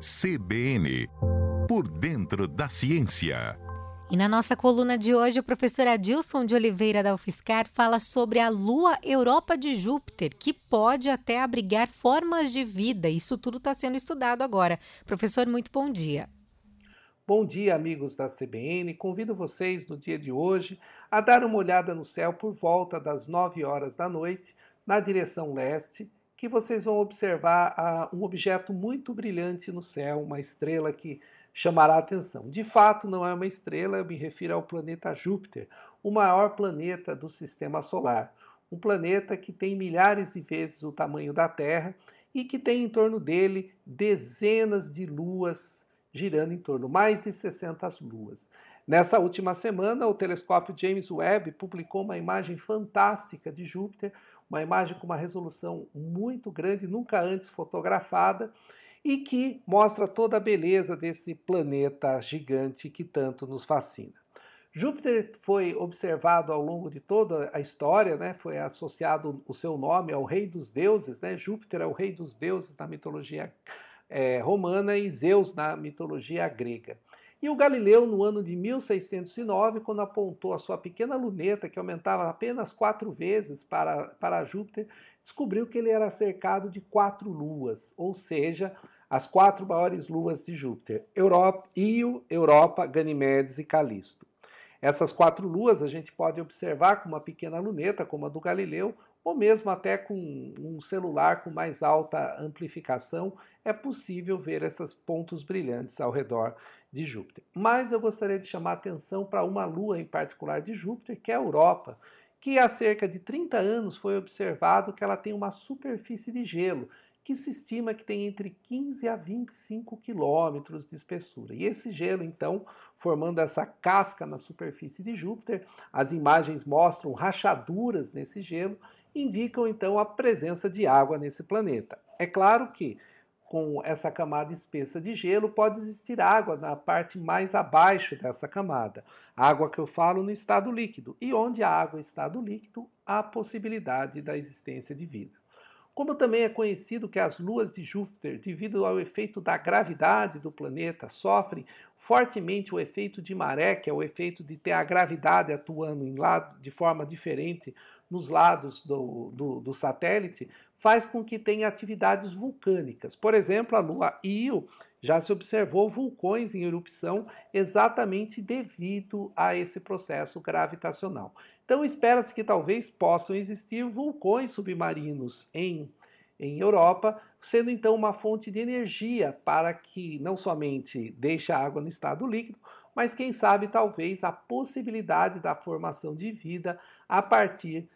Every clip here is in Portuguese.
CBN Por dentro da ciência. E na nossa coluna de hoje, o professor Adilson de Oliveira da UFSCar fala sobre a Lua Europa de Júpiter, que pode até abrigar formas de vida. Isso tudo está sendo estudado agora. Professor, muito bom dia. Bom dia, amigos da CBN. Convido vocês no dia de hoje a dar uma olhada no céu por volta das 9 horas da noite, na direção leste, que vocês vão observar uh, um objeto muito brilhante no céu, uma estrela que chamará a atenção. De fato, não é uma estrela, eu me refiro ao planeta Júpiter, o maior planeta do sistema solar. Um planeta que tem milhares de vezes o tamanho da Terra e que tem em torno dele dezenas de luas girando em torno, mais de 60 luas. Nessa última semana, o telescópio James Webb publicou uma imagem fantástica de Júpiter, uma imagem com uma resolução muito grande, nunca antes fotografada, e que mostra toda a beleza desse planeta gigante que tanto nos fascina. Júpiter foi observado ao longo de toda a história, né? foi associado o seu nome ao rei dos deuses. Né? Júpiter é o rei dos deuses na mitologia é, romana e Zeus na mitologia grega. E o Galileu, no ano de 1609, quando apontou a sua pequena luneta, que aumentava apenas quatro vezes para, para Júpiter, descobriu que ele era cercado de quatro luas, ou seja, as quatro maiores luas de Júpiter: Europa, Io, Europa, Ganimedes e Calisto. Essas quatro luas a gente pode observar com uma pequena luneta, como a do Galileu, ou mesmo até com um celular com mais alta amplificação, é possível ver esses pontos brilhantes ao redor de Júpiter. Mas eu gostaria de chamar a atenção para uma lua em particular de Júpiter, que é a Europa, que há cerca de 30 anos foi observado que ela tem uma superfície de gelo, que se estima que tem entre 15 a 25 quilômetros de espessura. E esse gelo, então, formando essa casca na superfície de Júpiter, as imagens mostram rachaduras nesse gelo, indicam então a presença de água nesse planeta. É claro que com essa camada espessa de gelo, pode existir água na parte mais abaixo dessa camada. Água que eu falo no estado líquido. E onde a água está estado líquido, há possibilidade da existência de vida. Como também é conhecido que as luas de Júpiter, devido ao efeito da gravidade do planeta, sofrem fortemente o efeito de maré, que é o efeito de ter a gravidade atuando em lado, de forma diferente nos lados do, do, do satélite, faz com que tenha atividades vulcânicas. Por exemplo, a lua Io já se observou vulcões em erupção exatamente devido a esse processo gravitacional. Então, espera-se que talvez possam existir vulcões submarinos em em Europa, sendo então uma fonte de energia para que não somente deixe a água no estado líquido, mas quem sabe talvez a possibilidade da formação de vida a partir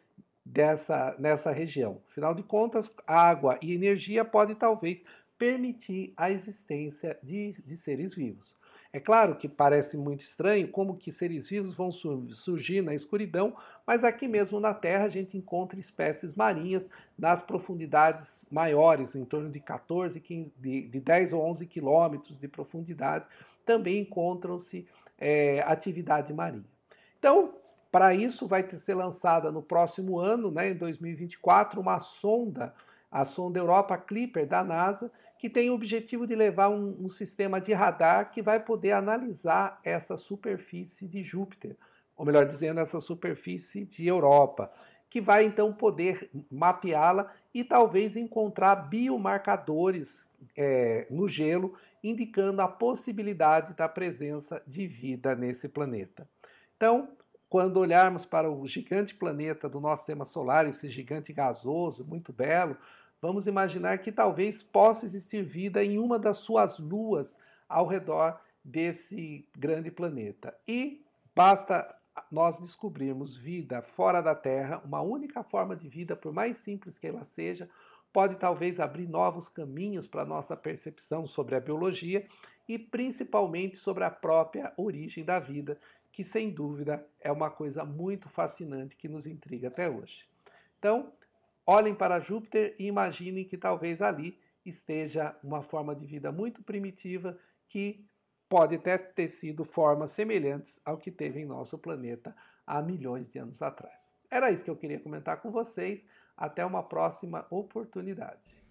dessa nessa região. Afinal de contas, água e energia podem talvez permitir a existência de, de seres vivos. É claro que parece muito estranho como que seres vivos vão surgir na escuridão, mas aqui mesmo na Terra a gente encontra espécies marinhas nas profundidades maiores, em torno de 14, 15, de, de 10 ou 11 quilômetros de profundidade, também encontram-se é, atividade marinha. Então, para isso vai ser lançada no próximo ano, né, em 2024, uma sonda a sonda Europa Clipper da NASA, que tem o objetivo de levar um, um, sistema de radar que vai poder analisar essa superfície de Júpiter, ou melhor dizendo, essa superfície de Europa, que vai então poder mapeá-la e talvez encontrar biomarcadores é, no gelo, indicando a possibilidade da presença de vida nesse planeta. Então, quando olharmos para o gigante planeta do nosso sistema solar, esse gigante gasoso, muito belo, vamos imaginar que talvez possa existir vida em uma das suas luas ao redor desse grande planeta. E basta nós descobrirmos vida fora da Terra, uma única forma de vida, por mais simples que ela seja, pode talvez abrir novos caminhos para a nossa percepção sobre a biologia e principalmente sobre a própria origem da vida, que sem dúvida é uma coisa muito fascinante que nos intriga até hoje. Então, olhem para Júpiter e imaginem que talvez ali esteja uma forma de vida muito primitiva que pode até ter sido formas semelhantes ao que teve em nosso planeta há milhões de anos atrás. Era isso que eu queria comentar com vocês. Até uma próxima oportunidade.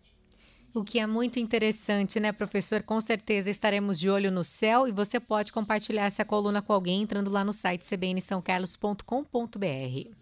O que é muito interessante, né, professor? Com certeza estaremos de olho no céu e você pode compartilhar essa coluna com alguém entrando lá no site cbnsãocarlos.com.br.